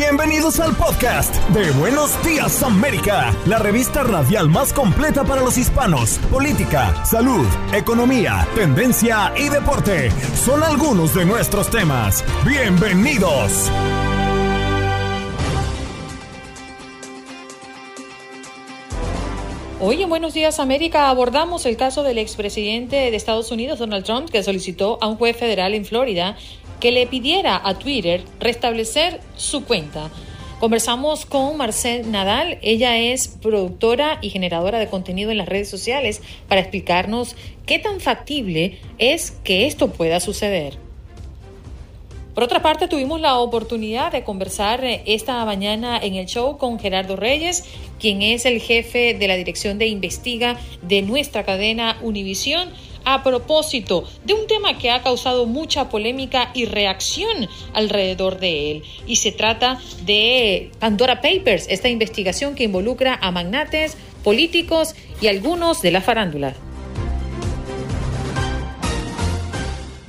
Bienvenidos al podcast de Buenos Días América, la revista radial más completa para los hispanos. Política, salud, economía, tendencia y deporte son algunos de nuestros temas. Bienvenidos. Hoy en Buenos Días América abordamos el caso del expresidente de Estados Unidos, Donald Trump, que solicitó a un juez federal en Florida que le pidiera a Twitter restablecer su cuenta. Conversamos con Marcel Nadal, ella es productora y generadora de contenido en las redes sociales, para explicarnos qué tan factible es que esto pueda suceder. Por otra parte, tuvimos la oportunidad de conversar eh, esta mañana en el show con Gerardo Reyes, quien es el jefe de la Dirección de Investiga de nuestra cadena Univisión a propósito de un tema que ha causado mucha polémica y reacción alrededor de él. Y se trata de Pandora Papers, esta investigación que involucra a magnates, políticos y algunos de la farándula.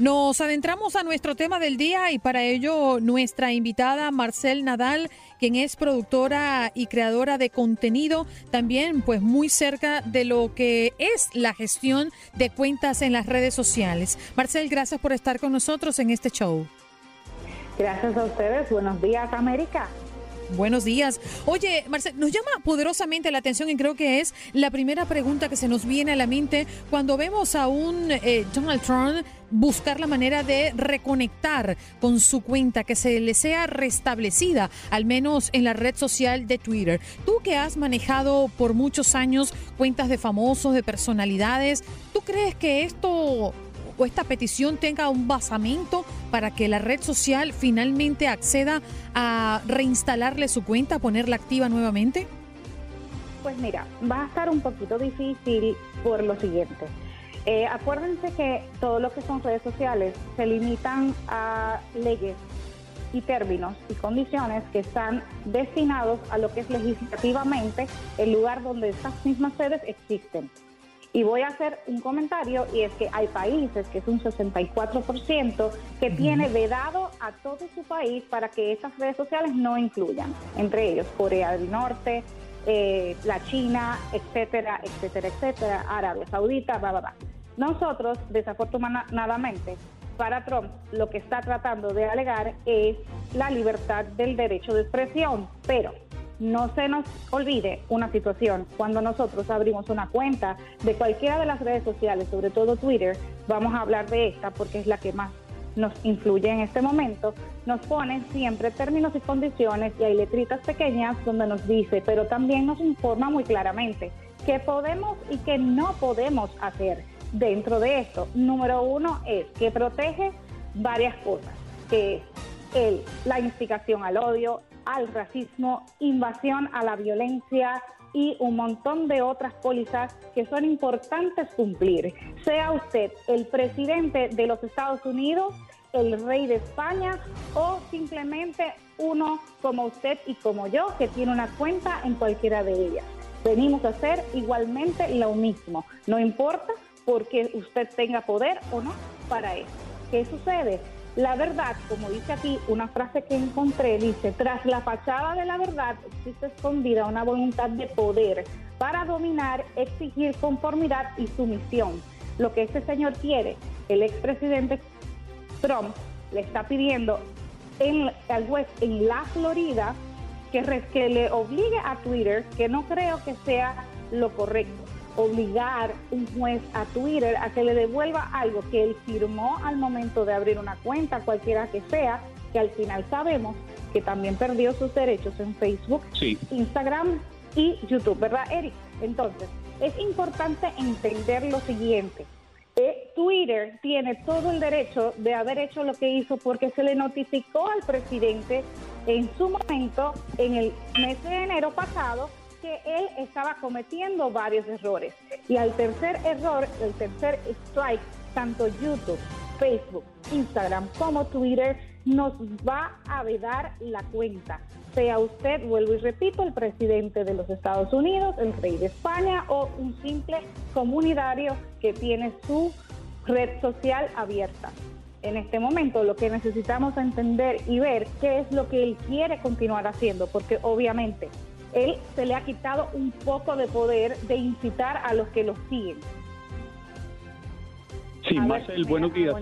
Nos adentramos a nuestro tema del día y para ello nuestra invitada Marcel Nadal, quien es productora y creadora de contenido, también pues muy cerca de lo que es la gestión de cuentas en las redes sociales. Marcel, gracias por estar con nosotros en este show. Gracias a ustedes. Buenos días, América. Buenos días. Oye, Marcel, nos llama poderosamente la atención y creo que es la primera pregunta que se nos viene a la mente cuando vemos a un eh, Donald Trump buscar la manera de reconectar con su cuenta, que se le sea restablecida, al menos en la red social de Twitter. Tú que has manejado por muchos años cuentas de famosos, de personalidades, ¿tú crees que esto esta petición tenga un basamento para que la red social finalmente acceda a reinstalarle su cuenta, ponerla activa nuevamente? Pues mira, va a estar un poquito difícil por lo siguiente. Eh, acuérdense que todo lo que son redes sociales se limitan a leyes y términos y condiciones que están destinados a lo que es legislativamente el lugar donde estas mismas redes existen. Y voy a hacer un comentario y es que hay países, que es un 64%, que tiene vedado a todo su país para que estas redes sociales no incluyan, entre ellos Corea del Norte, eh, la China, etcétera, etcétera, etcétera, Arabia Saudita, bla, bla, bla. Nosotros, desafortunadamente, para Trump lo que está tratando de alegar es la libertad del derecho de expresión, pero no se nos olvide una situación. Cuando nosotros abrimos una cuenta de cualquiera de las redes sociales, sobre todo Twitter, vamos a hablar de esta porque es la que más nos influye en este momento, nos ponen siempre términos y condiciones y hay letritas pequeñas donde nos dice, pero también nos informa muy claramente qué podemos y qué no podemos hacer dentro de esto. Número uno es que protege varias cosas, que es el, la instigación al odio, al racismo, invasión a la violencia y un montón de otras pólizas que son importantes cumplir. Sea usted el presidente de los Estados Unidos, el rey de España o simplemente uno como usted y como yo que tiene una cuenta en cualquiera de ellas. Venimos a hacer igualmente lo mismo. No importa porque usted tenga poder o no para eso. ¿Qué sucede? La verdad, como dice aquí, una frase que encontré, dice, tras la fachada de la verdad existe escondida una voluntad de poder para dominar, exigir conformidad y sumisión. Lo que este señor quiere, el expresidente Trump le está pidiendo en, al juez en la Florida que, que le obligue a Twitter, que no creo que sea lo correcto obligar un juez a Twitter a que le devuelva algo que él firmó al momento de abrir una cuenta, cualquiera que sea, que al final sabemos que también perdió sus derechos en Facebook, Instagram y YouTube, ¿verdad, Eric? Entonces, es importante entender lo siguiente. eh, Twitter tiene todo el derecho de haber hecho lo que hizo porque se le notificó al presidente en su momento, en el mes de enero pasado, que él estaba cometiendo varios errores. Y al tercer error, el tercer strike, tanto YouTube, Facebook, Instagram como Twitter nos va a vedar la cuenta. Sea usted, vuelvo y repito, el presidente de los Estados Unidos, el rey de España o un simple comunitario que tiene su red social abierta. En este momento lo que necesitamos entender y ver qué es lo que él quiere continuar haciendo, porque obviamente él se le ha quitado un poco de poder de incitar a los que lo siguen. Sí, Marcel, buenos días.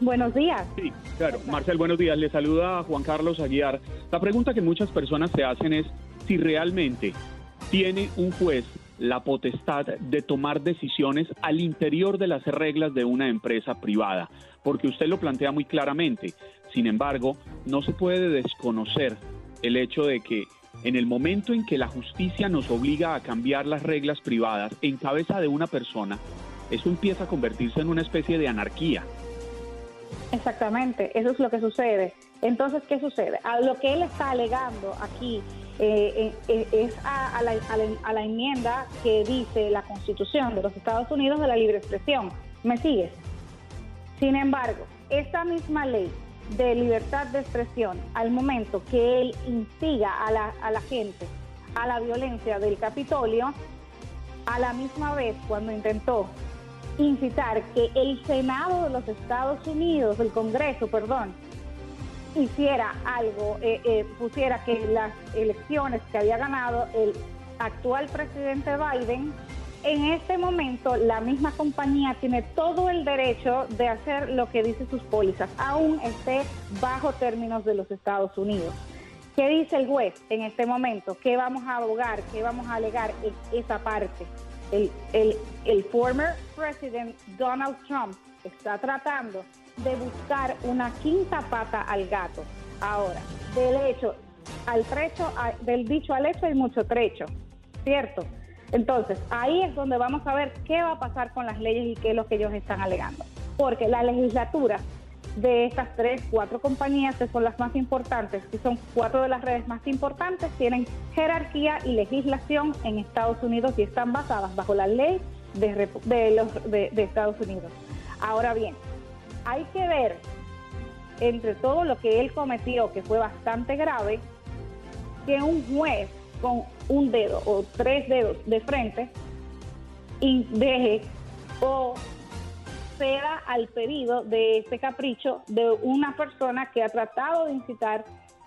Buenos días. Sí, claro. Marcel, buenos días. Le saluda Juan Carlos Aguiar. La pregunta que muchas personas se hacen es si realmente tiene un juez la potestad de tomar decisiones al interior de las reglas de una empresa privada, porque usted lo plantea muy claramente. Sin embargo, no se puede desconocer el hecho de que en el momento en que la justicia nos obliga a cambiar las reglas privadas en cabeza de una persona, eso empieza a convertirse en una especie de anarquía. Exactamente, eso es lo que sucede. Entonces, ¿qué sucede? A lo que él está alegando aquí eh, eh, eh, es a, la, a, la, enmienda que dice la Constitución de los Estados Unidos de la libre expresión. ¿Me sigues? Sin embargo, esta misma ley de libertad de expresión al momento que él instiga a la, a la gente a la violencia del Capitolio, a la misma vez cuando intentó incitar que el Senado de los Estados Unidos, el Congreso, perdón, hiciera algo, eh, eh, pusiera que las elecciones que había ganado el actual presidente Biden en este momento la misma compañía tiene todo el derecho de hacer lo que dice sus pólizas, aún esté bajo términos de los Estados Unidos. ¿Qué dice el juez en este momento? ¿Qué vamos a abogar? ¿Qué vamos a alegar en esa parte? El, el, el former president Donald Trump está tratando de buscar una quinta pata al gato. Ahora, del hecho al trecho, del dicho al hecho hay mucho trecho, ¿cierto? Entonces, ahí es donde vamos a ver qué va a pasar con las leyes y qué es lo que ellos están alegando. Porque la legislatura de estas tres, cuatro compañías que son las más importantes, que son cuatro de las redes más importantes, tienen jerarquía y legislación en Estados Unidos y están basadas bajo la ley de, de, los, de, de Estados Unidos. Ahora bien, hay que ver entre todo lo que él cometió, que fue bastante grave, que un juez con un dedo o tres dedos de frente y deje o ceda al pedido de este capricho de una persona que ha tratado de incitar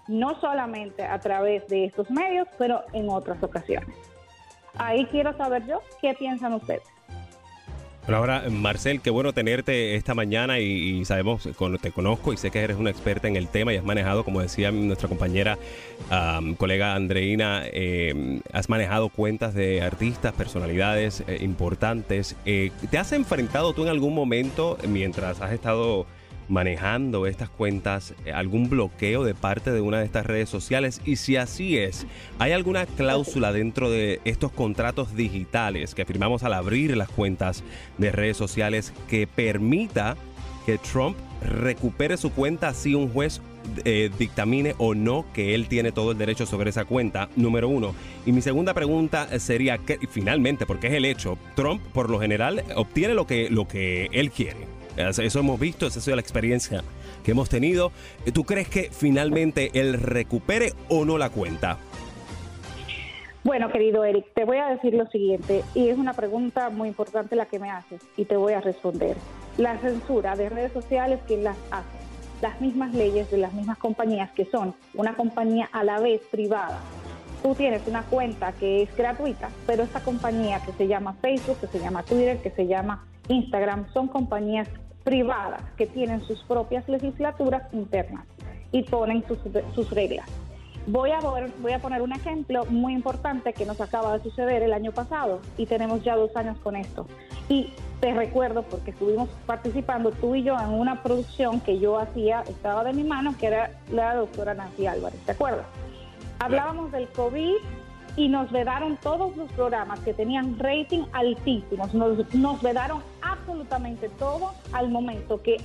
no solamente a través de estos medios, pero en otras ocasiones. Ahí quiero saber yo qué piensan ustedes. Bueno, ahora, Marcel, qué bueno tenerte esta mañana y, sabemos, te conozco y sé que eres una experta en el tema y has manejado, como decía nuestra compañera, colega Andreina, eh, has manejado cuentas de artistas, personalidades eh, importantes. Eh, ¿Te has enfrentado tú en algún momento, mientras has estado manejando estas cuentas eh, algún bloqueo de parte de una de estas redes sociales? Y si así es, ¿hay alguna cláusula dentro de estos contratos digitales que firmamos al abrir las cuentas de redes sociales que permita que Trump recupere su cuenta si un juez eh, dictamine o no que él tiene todo el derecho sobre esa cuenta, número uno. Y mi segunda pregunta sería, que, finalmente, porque es el hecho, Trump por lo general obtiene lo que, lo que él quiere. Eso hemos visto, esa ha sido la experiencia que hemos tenido. ¿Tú crees que finalmente él recupere o no la cuenta? Bueno, querido Eric, te voy a decir lo siguiente, y es una pregunta muy importante la que me haces, y te voy a responder. La censura de redes sociales, ¿quién las hace? Las mismas leyes de las mismas compañías que son una compañía a la vez privada. Tú tienes una cuenta que es gratuita, pero esta compañía que se llama Facebook, que se llama Twitter, que se llama Instagram son compañías privadas que tienen sus propias legislaturas internas y ponen sus, reglas. Voy a, voy a poner un ejemplo muy importante que nos acaba de suceder el año pasado y tenemos ya dos años con esto. Y te recuerdo, porque estuvimos participando tú y yo en una producción que yo hacía, estaba de mi mano, que era la doctora Nancy Álvarez, ¿te acuerdas? Hablábamos del COVID y nos vedaron todos los programas que tenían rating altísimos, nos, nos vedaron absolutamente todo al momento que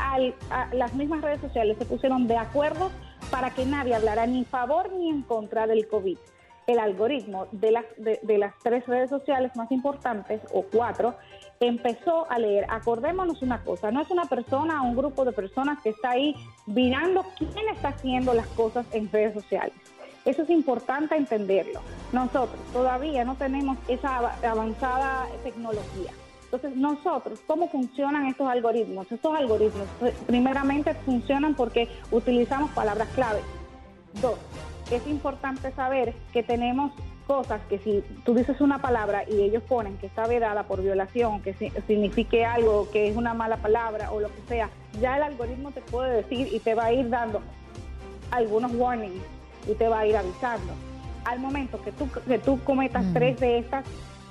las mismas redes sociales se pusieron de acuerdo para que nadie hablara ni en favor ni en contra del COVID. El algoritmo de las, de, las tres redes sociales más importantes, o cuatro, empezó a leer. Acordémonos una cosa, no es una persona o un grupo de personas que está ahí mirando quién está haciendo las cosas en redes sociales. Eso es importante entenderlo. Nosotros todavía no tenemos esa avanzada tecnología. Entonces, nosotros, ¿cómo funcionan estos algoritmos? Estos algoritmos pues, primeramente funcionan porque utilizamos palabras clave. Dos, es importante saber que tenemos cosas que si tú dices una palabra y ellos ponen que está vedada por violación, que signifique algo, que es una mala palabra o lo que sea, ya el algoritmo te puede decir y te va a ir dando algunos warnings y te va a ir avisando. Al momento que tú, que tú cometas mm. tres de estas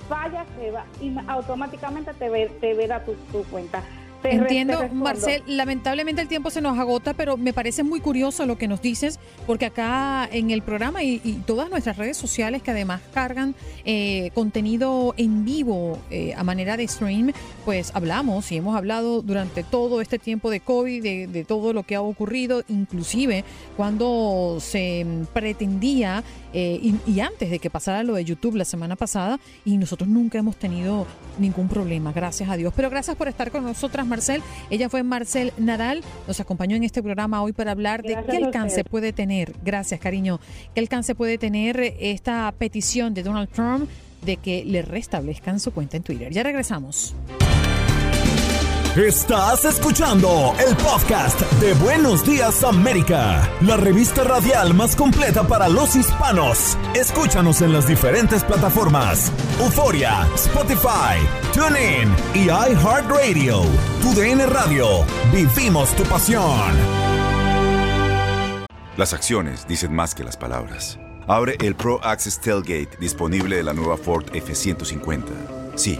fallas, te va, y automáticamente te, ve, te verá tu, tu cuenta. Entiendo, Marcel, lamentablemente el tiempo se nos agota, pero me parece muy curioso lo que nos dices, porque acá en el programa y, todas nuestras redes sociales que además cargan eh, contenido en vivo eh, a manera de stream, pues hablamos y hemos hablado durante todo este tiempo de COVID, de, todo lo que ha ocurrido, inclusive cuando se pretendía eh, y, y antes de que pasara lo de YouTube la semana pasada, y nosotros nunca hemos tenido ningún problema, gracias a Dios. Pero gracias por estar con nosotras, Marcel. Ella fue Marcel Nadal, nos acompañó en este programa hoy para hablar de qué alcance puede tener, gracias cariño, qué alcance puede tener esta petición de Donald Trump de que le restablezcan su cuenta en Twitter. Ya regresamos. Estás escuchando el podcast de Buenos Días América, la revista radial más completa para los hispanos. Escúchanos en las diferentes plataformas: Euforia, Spotify, TuneIn y iHeartRadio. Tu DN Radio. Vivimos tu pasión. Las acciones dicen más que las palabras. Abre el Pro Access Tailgate disponible de la nueva Ford F150. Sí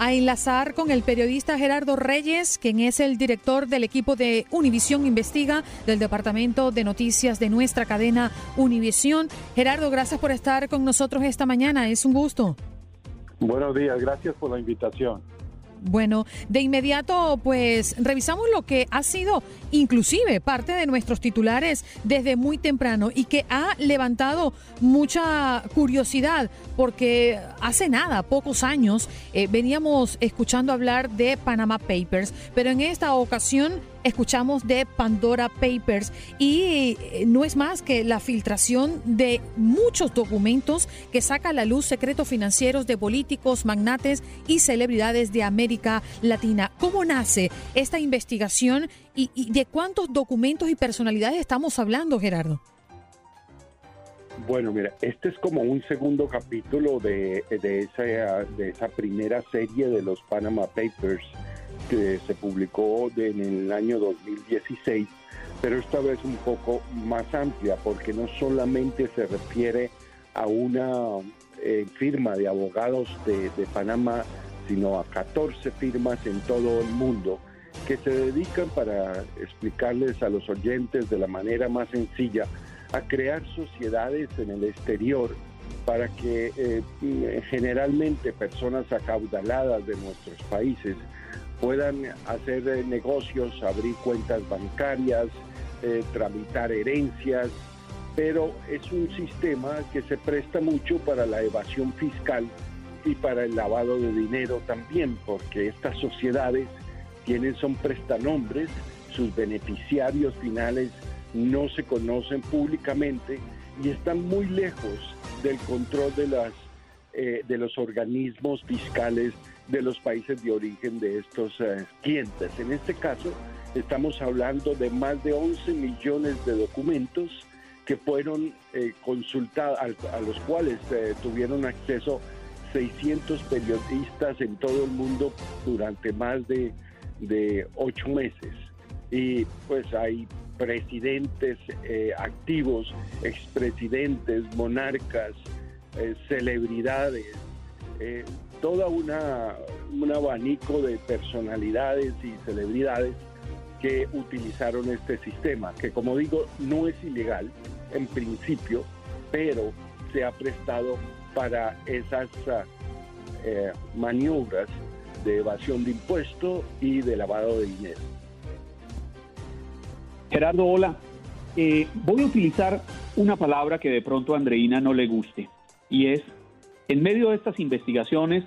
a enlazar con el periodista Gerardo Reyes, quien es el director del equipo de Univisión Investiga del Departamento de Noticias de nuestra cadena Univisión. Gerardo, gracias por estar con nosotros esta mañana. Es un gusto. Buenos días, gracias por la invitación. Bueno, de inmediato pues revisamos lo que ha sido inclusive parte de nuestros titulares desde muy temprano y que ha levantado mucha curiosidad porque hace nada, pocos años, eh, veníamos escuchando hablar de Panama Papers, pero en esta ocasión escuchamos de Pandora Papers y eh, no es más que la filtración de muchos documentos que saca a la luz secretos financieros de políticos, magnates y celebridades de América Latina. ¿Cómo nace esta investigación y, de cuántos documentos y personalidades estamos hablando, Gerardo? Bueno, mira, este es como un segundo capítulo de, de, esa, de esa primera serie de los Panama Papers que se publicó en el año 2016, pero esta vez un poco más amplia porque no solamente se refiere a una eh, firma de abogados de, de Panamá, sino a 14 firmas en todo el mundo que se dedican para explicarles a los oyentes de la manera más sencilla a crear sociedades en el exterior para que eh, generalmente personas acaudaladas de nuestros países puedan hacer eh, negocios, abrir cuentas bancarias, eh, tramitar herencias, pero es un sistema que se presta mucho para la evasión fiscal y para el lavado de dinero también, porque estas sociedades tienen son prestanombres, sus beneficiarios finales no se conocen públicamente y están muy lejos del control de las eh, de los organismos fiscales de los países de origen de estos eh, clientes. En este caso, estamos hablando de más de 11 millones de documentos que fueron eh, consultados, a, los cuales eh, tuvieron acceso 600 periodistas en todo el mundo durante más de ocho meses. Y pues hay presidentes activos, expresidentes, monarcas, celebridades, toda una un abanico de personalidades y celebridades que utilizaron este sistema, que como digo no es ilegal en principio, pero se ha prestado para esas uh, maniobras de evasión de impuestos y de lavado de dinero. Gerardo, hola. Eh, voy a utilizar una palabra que de pronto a Andreina no le guste, y es, en medio de estas investigaciones,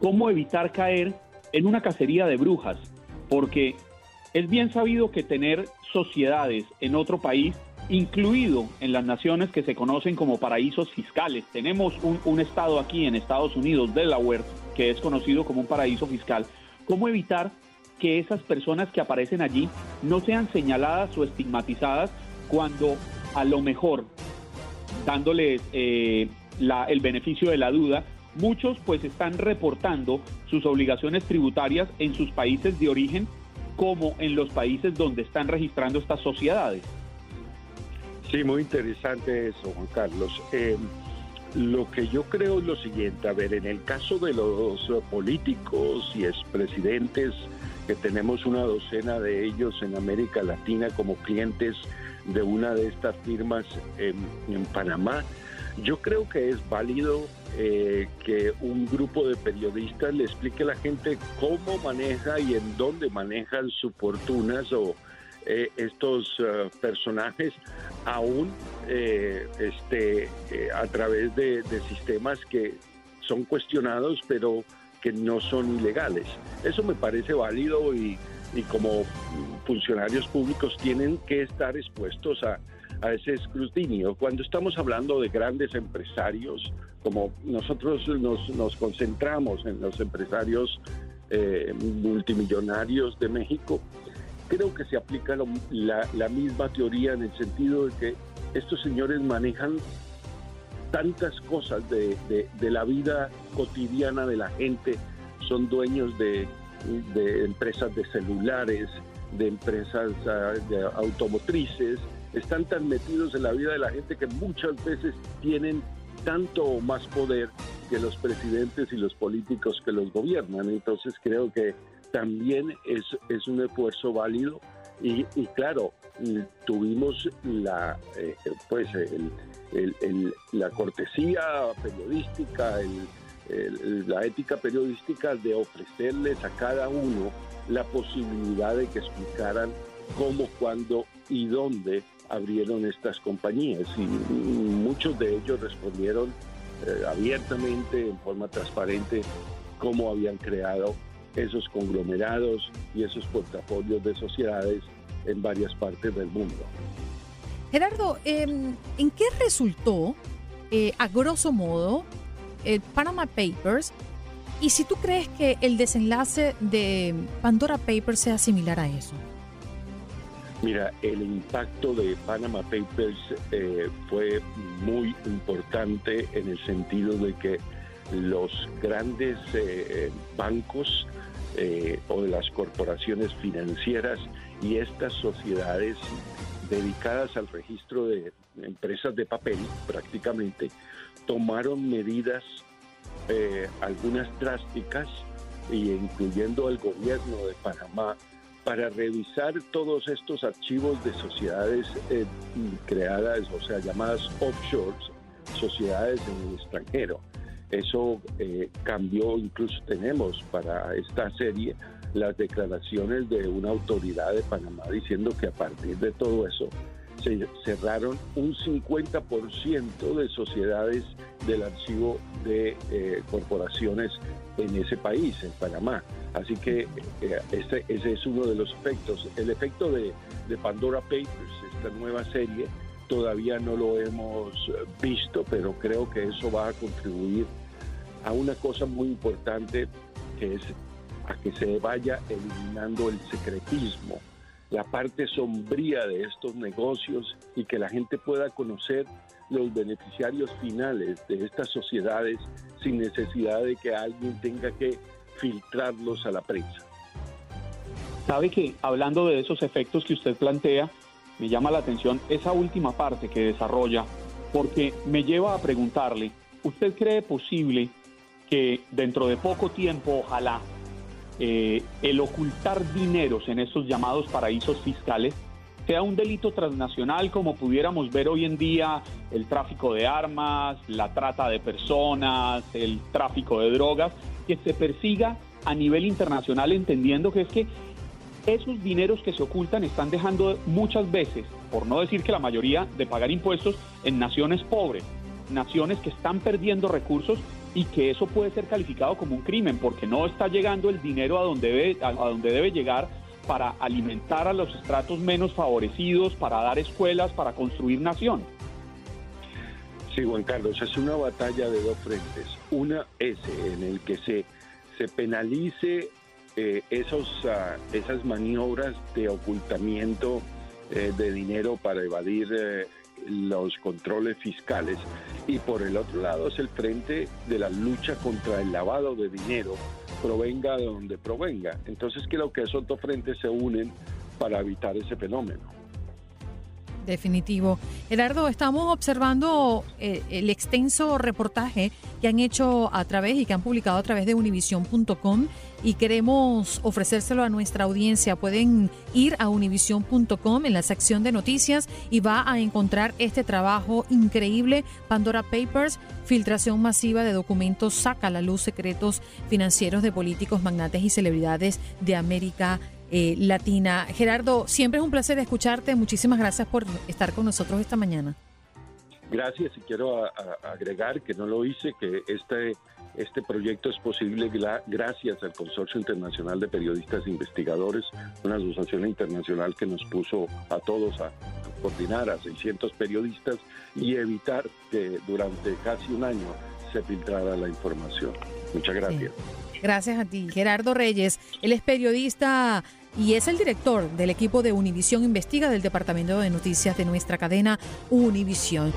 cómo evitar caer en una cacería de brujas, porque es bien sabido que tener sociedades en otro país, incluido en las naciones que se conocen como paraísos fiscales, tenemos un, estado aquí en Estados Unidos, Delaware, que es conocido como un paraíso fiscal, ¿cómo evitar que esas personas que aparecen allí no sean señaladas o estigmatizadas cuando a lo mejor, dándoles eh, el beneficio de la duda, muchos pues están reportando sus obligaciones tributarias en sus países de origen como en los países donde están registrando estas sociedades. Sí, muy interesante eso, Juan Carlos. Eh, lo que yo creo es lo siguiente, a ver, en el caso de los políticos y expresidentes, que tenemos una docena de ellos en América Latina como clientes de una de estas firmas en, Panamá, yo creo que es válido eh, que un grupo de periodistas le explique a la gente cómo maneja y en dónde manejan sus fortunas o eh, estos eh, personajes aún este, a través de sistemas que son cuestionados, pero que no son ilegales. Eso me parece válido y, como funcionarios públicos tienen que estar expuestos a, ese escrutinio. Cuando estamos hablando de grandes empresarios, como nosotros nos, concentramos en los empresarios eh, multimillonarios de México, creo que se aplica la, la, misma teoría en el sentido de que estos señores manejan tantas cosas de, la vida cotidiana de la gente. Son dueños de, empresas de celulares, de empresas ah, automotrices, están tan metidos en la vida de la gente que muchas veces tienen tanto o más poder que los presidentes y los políticos que los gobiernan. Entonces creo que también es, es un esfuerzo válido y, claro, tuvimos la, eh, pues la cortesía periodística, la ética periodística de ofrecerles a cada uno la posibilidad de que explicaran cómo, cuándo y dónde abrieron estas compañías. Y muchos de ellos respondieron eh, abiertamente, en forma transparente, cómo habían creado esos conglomerados y esos portafolios de sociedades en varias partes del mundo. Gerardo, em, ¿en qué resultó, eh, a grosso modo, el Panama Papers? Y si tú crees que el desenlace de Pandora Papers sea similar a eso. Mira, el impacto de Panama Papers eh, fue muy importante en el sentido de que los grandes eh, bancos o de las corporaciones financieras y estas sociedades dedicadas al registro de empresas de papel, prácticamente, tomaron medidas, eh, algunas drásticas, y incluyendo el gobierno de Panamá, para revisar todos estos archivos de sociedades eh, creadas, o sea, llamadas offshores, sociedades en el extranjero. Eso eh, cambió, incluso tenemos para esta serie las declaraciones de una autoridad de Panamá diciendo que a partir de todo eso se cerraron un 50% de sociedades del archivo de eh, corporaciones en ese país, en Panamá. Así que eh, ese, ese, es uno de los efectos. El efecto de, de Pandora Papers, esta nueva serie, todavía no lo hemos visto, pero creo que eso va a contribuir a una cosa muy importante que es a que se vaya eliminando el secretismo, la parte sombría de estos negocios y que la gente pueda conocer los beneficiarios finales de estas sociedades sin necesidad de que alguien tenga que filtrarlos a la prensa. Sabe que hablando de esos efectos que usted plantea, me llama la atención esa última parte que desarrolla, porque me lleva a preguntarle, ¿usted cree posible que dentro de poco tiempo, ojalá, eh, el ocultar dineros en estos llamados paraísos fiscales sea un delito transnacional como pudiéramos ver hoy en día el tráfico de armas, la trata de personas, el tráfico de drogas, que se persiga a nivel internacional entendiendo que es que esos dineros que se ocultan están dejando muchas veces, por no decir que la mayoría, de pagar impuestos en naciones pobres, naciones que están perdiendo recursos y que eso puede ser calificado como un crimen porque no está llegando el dinero a donde debe, a donde debe llegar para alimentar a los estratos menos favorecidos, para dar escuelas, para construir nación. Sí, Juan Carlos, es una batalla de dos frentes. Una es en el que se, se penalice eh, esos, ah, esas maniobras de ocultamiento eh, de dinero para evadir eh, los controles fiscales y por el otro lado es el frente de la lucha contra el lavado de dinero, provenga de donde provenga. Entonces creo que esos dos frentes se unen para evitar ese fenómeno. Definitivo. Gerardo, estamos observando eh, el extenso reportaje que han hecho a través y que han publicado a través de univision.com y queremos ofrecérselo a nuestra audiencia. Pueden ir a univision.com en la sección de noticias y va a encontrar este trabajo increíble, Pandora Papers, filtración masiva de documentos, saca a la luz secretos financieros de políticos, magnates y celebridades de América eh, latina. Gerardo, siempre es un placer escucharte. Muchísimas gracias por estar con nosotros esta mañana. Gracias y quiero agregar que no lo hice, que este, este proyecto es posible gracias al Consorcio Internacional de Periodistas e Investigadores, una asociación internacional que nos puso a todos a, coordinar a 600 periodistas y evitar que durante casi un año se filtrara la información. Muchas gracias. Gracias a ti, Gerardo Reyes. Él es periodista y es el director del equipo de Univisión Investiga del Departamento de Noticias de nuestra cadena Univisión.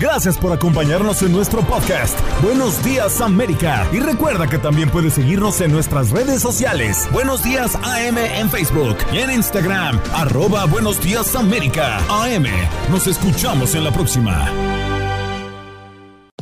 Gracias por acompañarnos en nuestro podcast. Buenos días América. Y recuerda que también puedes seguirnos en nuestras redes sociales. Buenos días AM en Facebook y en Instagram. Arroba Buenos días América. AM. Nos escuchamos en la próxima.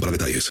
para detalles.